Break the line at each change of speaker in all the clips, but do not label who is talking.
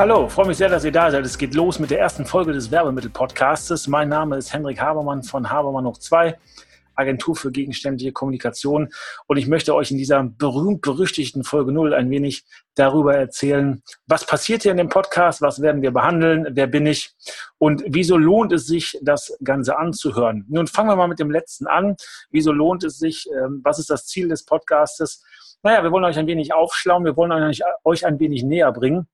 Hallo, freue mich sehr, dass ihr da seid. Es geht los mit der ersten Folge des Werbemittel-Podcastes. Mein Name ist Hendrik Habermann von Habermann hoch 2, Agentur für gegenständliche Kommunikation. Und ich möchte euch in dieser berühmt-berüchtigten Folge 0 ein wenig darüber erzählen, was passiert hier in dem Podcast, was werden wir behandeln, wer bin ich und wieso lohnt es sich, das Ganze anzuhören. Nun fangen wir mal mit dem letzten an. Wieso lohnt es sich? Ähm, was ist das Ziel des Podcastes? Naja, wir wollen euch ein wenig aufschlauen, wir wollen euch ein wenig näher bringen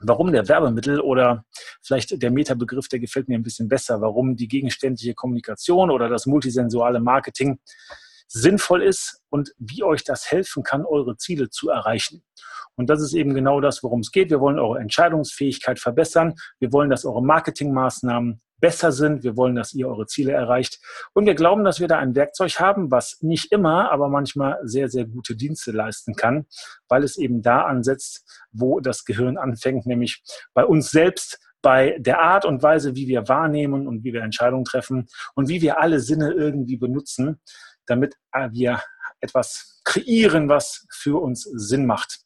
warum der Werbemittel oder vielleicht der Metabegriff, der gefällt mir ein bisschen besser, warum die gegenständliche Kommunikation oder das multisensuale Marketing sinnvoll ist und wie euch das helfen kann, eure Ziele zu erreichen. Und das ist eben genau das, worum es geht. Wir wollen eure Entscheidungsfähigkeit verbessern. Wir wollen, dass eure Marketingmaßnahmen besser sind. Wir wollen, dass ihr eure Ziele erreicht. Und wir glauben, dass wir da ein Werkzeug haben, was nicht immer, aber manchmal sehr, sehr gute Dienste leisten kann, weil es eben da ansetzt, wo das Gehirn anfängt, nämlich bei uns selbst bei der Art und Weise, wie wir wahrnehmen und wie wir Entscheidungen treffen und wie wir alle Sinne irgendwie benutzen, damit wir etwas kreieren, was für uns Sinn macht.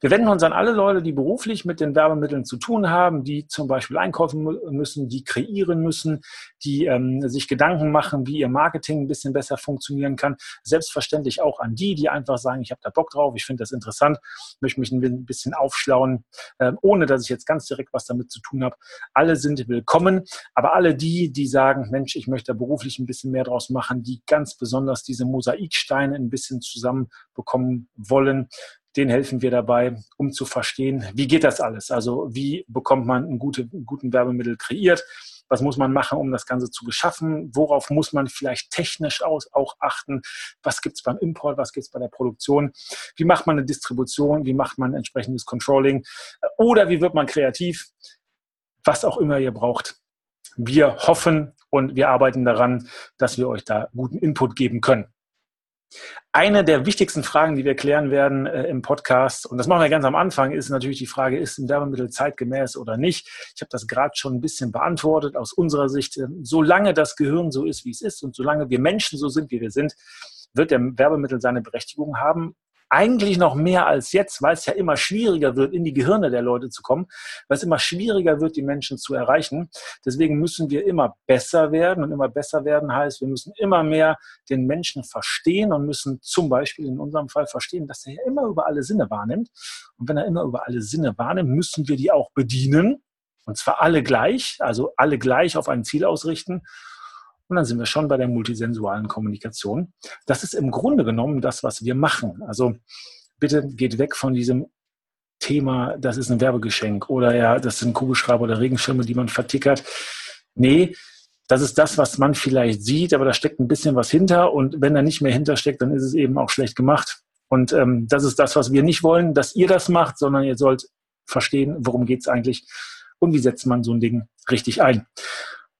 Wir wenden uns an alle Leute, die beruflich mit den Werbemitteln zu tun haben, die zum Beispiel einkaufen müssen, die kreieren müssen, die ähm, sich Gedanken machen, wie ihr Marketing ein bisschen besser funktionieren kann. Selbstverständlich auch an die, die einfach sagen, ich habe da Bock drauf, ich finde das interessant, möchte mich ein bisschen aufschlauen, äh, ohne dass ich jetzt ganz direkt was damit zu tun habe. Alle sind willkommen, aber alle die, die sagen, Mensch, ich möchte da beruflich ein bisschen mehr draus machen, die ganz besonders diese Mosaiksteine ein bisschen zusammenbekommen wollen, den helfen wir dabei, um zu verstehen, wie geht das alles? Also wie bekommt man einen, gute, guten Werbemittel kreiert? Was muss man machen, um das Ganze zu beschaffen? Worauf muss man vielleicht technisch aus, auch achten? Was gibt es beim Import? Was gibt es bei der Produktion? Wie macht man eine Distribution? Wie macht man entsprechendes Controlling? Oder wie wird man kreativ? Was auch immer ihr braucht. Wir hoffen und wir arbeiten daran, dass wir euch da guten Input geben können. Eine der wichtigsten Fragen, die wir klären werden äh, im Podcast, und das machen wir ganz am Anfang, ist natürlich die Frage, ist ein Werbemittel zeitgemäß oder nicht? Ich habe das gerade schon ein bisschen beantwortet aus unserer Sicht. Äh, solange das Gehirn so ist, wie es ist und solange wir Menschen so sind, wie wir sind, wird der Werbemittel seine Berechtigung haben eigentlich noch mehr als jetzt, weil es ja immer schwieriger wird, in die Gehirne der Leute zu kommen, weil es immer schwieriger wird, die Menschen zu erreichen. Deswegen müssen wir immer besser werden und immer besser werden heißt, wir müssen immer mehr den Menschen verstehen und müssen zum Beispiel in unserem Fall verstehen, dass er ja immer über alle Sinne wahrnimmt. Und wenn er immer über alle Sinne wahrnimmt, müssen wir die auch bedienen. Und zwar alle gleich, also alle gleich auf ein Ziel ausrichten. Und dann sind wir schon bei der multisensualen Kommunikation. Das ist im Grunde genommen das, was wir machen. Also bitte geht weg von diesem Thema, das ist ein Werbegeschenk oder ja, das sind Kugelschreiber oder Regenschirme, die man vertickert. Nee, das ist das, was man vielleicht sieht, aber da steckt ein bisschen was hinter und wenn da nicht mehr hintersteckt, dann ist es eben auch schlecht gemacht. Und ähm, das ist das, was wir nicht wollen, dass ihr das macht, sondern ihr sollt verstehen, worum geht es eigentlich und wie setzt man so ein Ding richtig ein.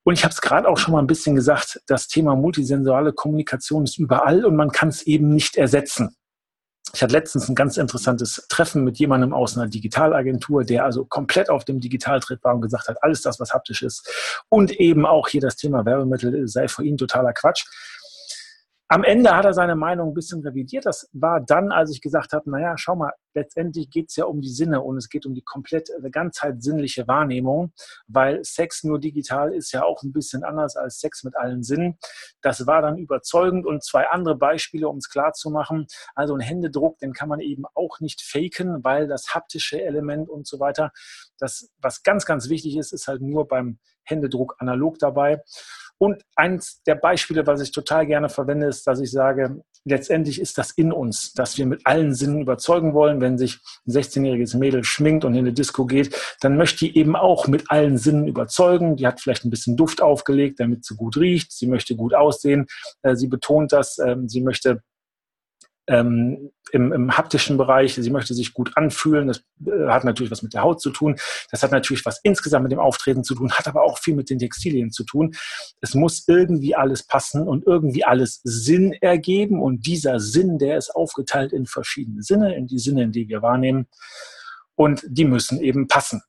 Und ich habe es gerade auch schon mal ein bisschen gesagt, das Thema multisensuale Kommunikation ist überall und man kann es eben nicht ersetzen. Ich hatte letztens ein ganz interessantes Treffen mit jemandem aus einer Digitalagentur, der also komplett auf dem Digitaltritt war und gesagt hat, alles das, was haptisch ist und eben auch hier das Thema Werbemittel sei für ihn totaler Quatsch. Am Ende hat er seine Meinung ein bisschen revidiert. Das war dann, als ich gesagt habe, naja, schau mal, letztendlich geht es ja um die Sinne und es geht um die komplett äh, ganzheit sinnliche Wahrnehmung, weil Sex nur digital ist ja auch ein bisschen anders als Sex mit allen Sinnen. Das war dann überzeugend und zwei andere Beispiele, um es klar zu machen. Also ein Händedruck, den kann man eben auch nicht faken, weil das haptische Element und so weiter, das, was ganz, ganz wichtig ist, ist halt nur beim Händedruck analog dabei. Und eins der Beispiele, was ich total gerne verwende, ist, dass ich sage, letztendlich ist das in uns, dass wir mit allen Sinnen überzeugen wollen. Wenn sich ein 16-jähriges Mädel schminkt und in eine Disco geht, dann möchte die eben auch mit allen Sinnen überzeugen. Die hat vielleicht ein bisschen Duft aufgelegt, damit sie gut riecht. Sie möchte gut aussehen. Äh, sie betont das. Ähm, sie möchte ähm, im, im haptischen Bereich. Sie möchte sich gut anfühlen. Das äh, hat natürlich was mit der Haut zu tun. Das hat natürlich was insgesamt mit dem Auftreten zu tun, hat aber auch viel mit den Textilien zu tun. Es muss irgendwie alles passen und irgendwie alles Sinn ergeben. Und dieser Sinn, der ist aufgeteilt in verschiedene Sinne, in die Sinne, in die wir wahrnehmen. Und die müssen eben passen.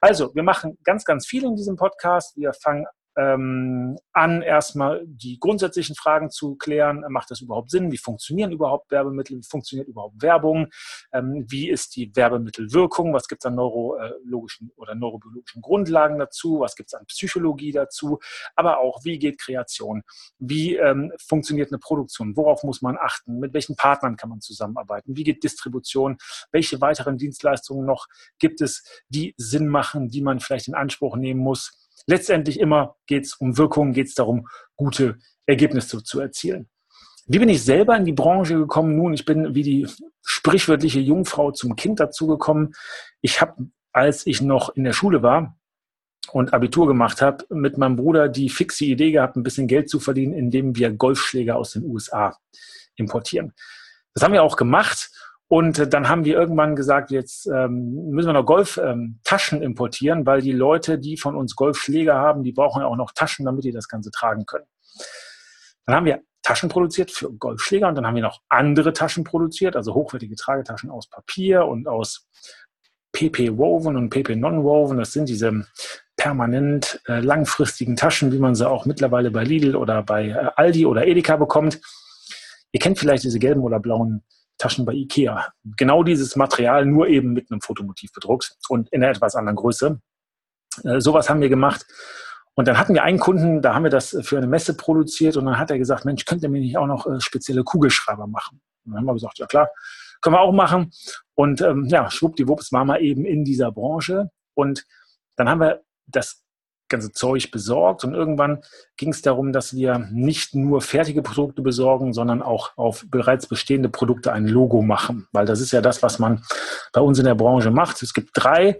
Also, wir machen ganz, ganz viel in diesem Podcast. Wir fangen ähm, an, erstmal die grundsätzlichen Fragen zu klären. Macht das überhaupt Sinn? Wie funktionieren überhaupt Werbemittel? Wie funktioniert überhaupt Werbung? Ähm, wie ist die Werbemittelwirkung? Was gibt es an neurologischen oder neurobiologischen Grundlagen dazu? Was gibt es an Psychologie dazu? Aber auch, wie geht Kreation? Wie ähm, funktioniert eine Produktion? Worauf muss man achten? Mit welchen Partnern kann man zusammenarbeiten? Wie geht Distribution? Welche weiteren Dienstleistungen noch gibt es, die Sinn machen, die man vielleicht in Anspruch nehmen muss? Letztendlich immer geht es um Wirkung, geht es darum, gute Ergebnisse zu erzielen. Wie bin ich selber in die Branche gekommen? Nun, ich bin wie die sprichwörtliche Jungfrau zum Kind dazugekommen. Ich habe, als ich noch in der Schule war und Abitur gemacht habe, mit meinem Bruder die fixe Idee gehabt, ein bisschen Geld zu verdienen, indem wir Golfschläger aus den USA importieren. Das haben wir auch gemacht und äh, dann haben wir irgendwann gesagt, jetzt ähm, müssen wir noch Golftaschen ähm, importieren, weil die Leute, die von uns Golfschläger haben, die brauchen ja auch noch Taschen, damit die das Ganze tragen können. Dann haben wir Taschen produziert für Golfschläger und dann haben wir noch andere Taschen produziert, also hochwertige Tragetaschen aus Papier und aus PP Woven und PP Non-Woven. Das sind diese permanent äh, langfristigen Taschen, wie man sie auch mittlerweile bei Lidl oder bei äh, Aldi oder Edeka bekommt. Ihr kennt vielleicht diese gelben oder blauen Taschen bei Ikea. Genau dieses Material, nur eben mit einem Fotomotiv bedruckt und in einer etwas anderen Größe. Äh, sowas haben wir gemacht. Und dann hatten wir einen Kunden, da haben wir das für eine Messe produziert und dann hat er gesagt, Mensch, könnt ihr mir nicht auch noch äh, spezielle Kugelschreiber machen? Und dann haben wir gesagt, ja klar, können wir auch machen. Und ähm, ja, schwuppdiwupps waren wir eben in dieser Branche. Und dann haben wir das ganze Zeug besorgt. Und irgendwann ging es darum, dass wir nicht nur fertige Produkte besorgen, sondern auch auf bereits bestehende Produkte ein Logo machen. Weil das ist ja das, was man bei uns in der Branche macht. Es gibt drei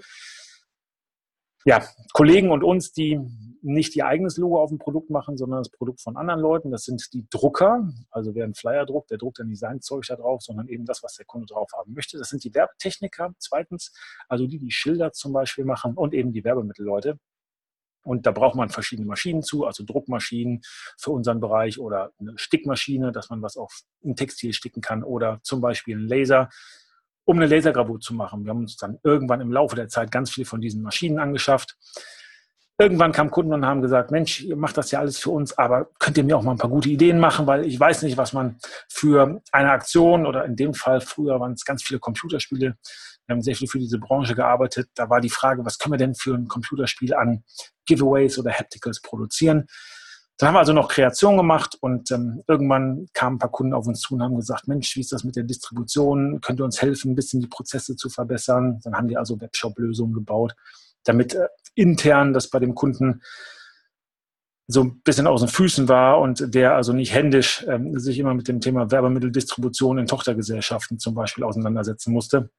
ja, Kollegen und uns, die nicht ihr eigenes Logo auf dem Produkt machen, sondern das Produkt von anderen Leuten. Das sind die Drucker. Also wer einen Flyer druckt, der druckt dann nicht sein Zeug da drauf, sondern eben das, was der Kunde drauf haben möchte. Das sind die Werbetechniker. Zweitens, also die, die Schilder zum Beispiel machen und eben die Werbemittelleute. Und da braucht man verschiedene Maschinen zu, also Druckmaschinen für unseren Bereich oder eine Stickmaschine, dass man was auf ein Textil sticken kann oder zum Beispiel einen Laser, um eine Lasergravur zu machen. Wir haben uns dann irgendwann im Laufe der Zeit ganz viel von diesen Maschinen angeschafft. Irgendwann kamen Kunden und haben gesagt, Mensch, ihr macht das ja alles für uns, aber könnt ihr mir auch mal ein paar gute Ideen machen, weil ich weiß nicht, was man für eine Aktion oder in dem Fall früher waren es ganz viele Computerspiele, wir haben sehr viel für diese Branche gearbeitet. Da war die Frage, was können wir denn für ein Computerspiel an Giveaways oder Hapticals produzieren? Dann haben wir also noch Kreation gemacht und ähm, irgendwann kamen ein paar Kunden auf uns zu und haben gesagt, Mensch, wie ist das mit der Distribution? Könnt ihr uns helfen, ein bisschen die Prozesse zu verbessern? Dann haben wir also Webshop-Lösungen gebaut, damit äh, intern das bei dem Kunden so ein bisschen aus den Füßen war und der also nicht händisch ähm, sich immer mit dem Thema Werbemitteldistribution in Tochtergesellschaften zum Beispiel auseinandersetzen musste.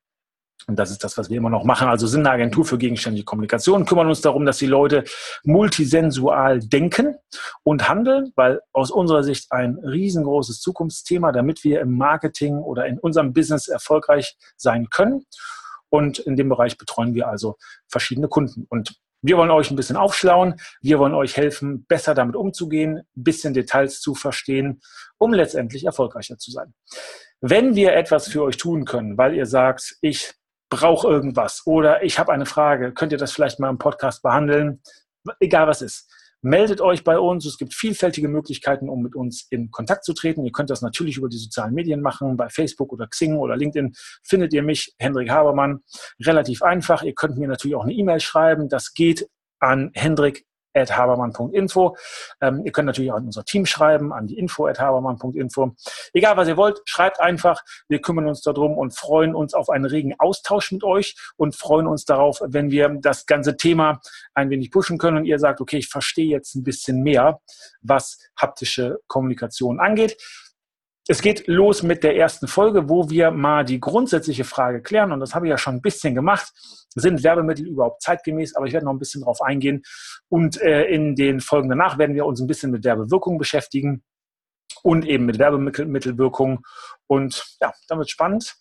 Und das ist das, was wir immer noch machen. Also sind eine Agentur für gegenständige Kommunikation, kümmern uns darum, dass die Leute multisensual denken und handeln, weil aus unserer Sicht ein riesengroßes Zukunftsthema, damit wir im Marketing oder in unserem Business erfolgreich sein können. Und in dem Bereich betreuen wir also verschiedene Kunden. Und wir wollen euch ein bisschen aufschlauen. Wir wollen euch helfen, besser damit umzugehen, ein bisschen Details zu verstehen, um letztendlich erfolgreicher zu sein. Wenn wir etwas für euch tun können, weil ihr sagt, ich brauche irgendwas oder ich habe eine Frage, könnt ihr das vielleicht mal im Podcast behandeln? Egal was ist. Meldet euch bei uns. Es gibt vielfältige Möglichkeiten, um mit uns in Kontakt zu treten. Ihr könnt das natürlich über die sozialen Medien machen. Bei Facebook oder Xing oder LinkedIn findet ihr mich, Hendrik Habermann. Relativ einfach. Ihr könnt mir natürlich auch eine E-Mail schreiben. Das geht an hendrik habermann.info. Ähm, ihr könnt natürlich auch an unser Team schreiben, an die info at habermann.info. Egal, was ihr wollt, schreibt einfach. Wir kümmern uns darum und freuen uns auf einen regen Austausch mit euch und freuen uns darauf, wenn wir das ganze Thema ein wenig pushen können und ihr sagt, okay, ich verstehe jetzt ein bisschen mehr, was haptische Kommunikation angeht. Es geht los mit der ersten Folge, wo wir mal die grundsätzliche Frage klären. Und das habe ich ja schon ein bisschen gemacht. Sind Werbemittel überhaupt zeitgemäß? Aber ich werde noch ein bisschen darauf eingehen. Und äh, in den Folgen danach werden wir uns ein bisschen mit Werbewirkung beschäftigen. und eben mit Werbemittelwirkung. Und ja, dann wird spannend.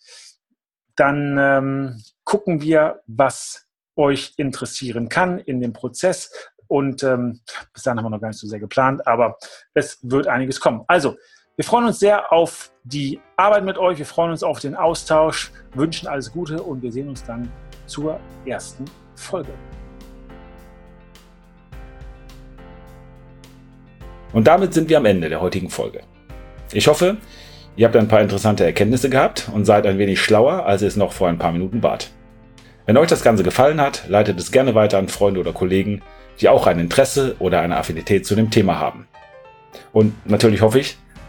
Dann ähm, gucken wir, was euch interessieren kann in dem Prozess. Und ähm, bis dahin haben wir noch gar nicht so sehr geplant, aber es wird einiges kommen. Also, wir freuen uns sehr auf die Arbeit mit euch. Wir freuen uns auf den Austausch, wünschen alles Gute und wir sehen uns dann zur ersten Folge.
Und damit sind wir am Ende der heutigen Folge. Ich hoffe, ihr habt ein paar interessante Erkenntnisse gehabt und seid ein wenig schlauer, als ihr es noch vor ein paar Minuten wart. Wenn euch das Ganze gefallen hat, leitet es gerne weiter an Freunde oder Kollegen, die auch ein Interesse oder eine Affinität zu dem Thema haben. Und natürlich hoffe ich,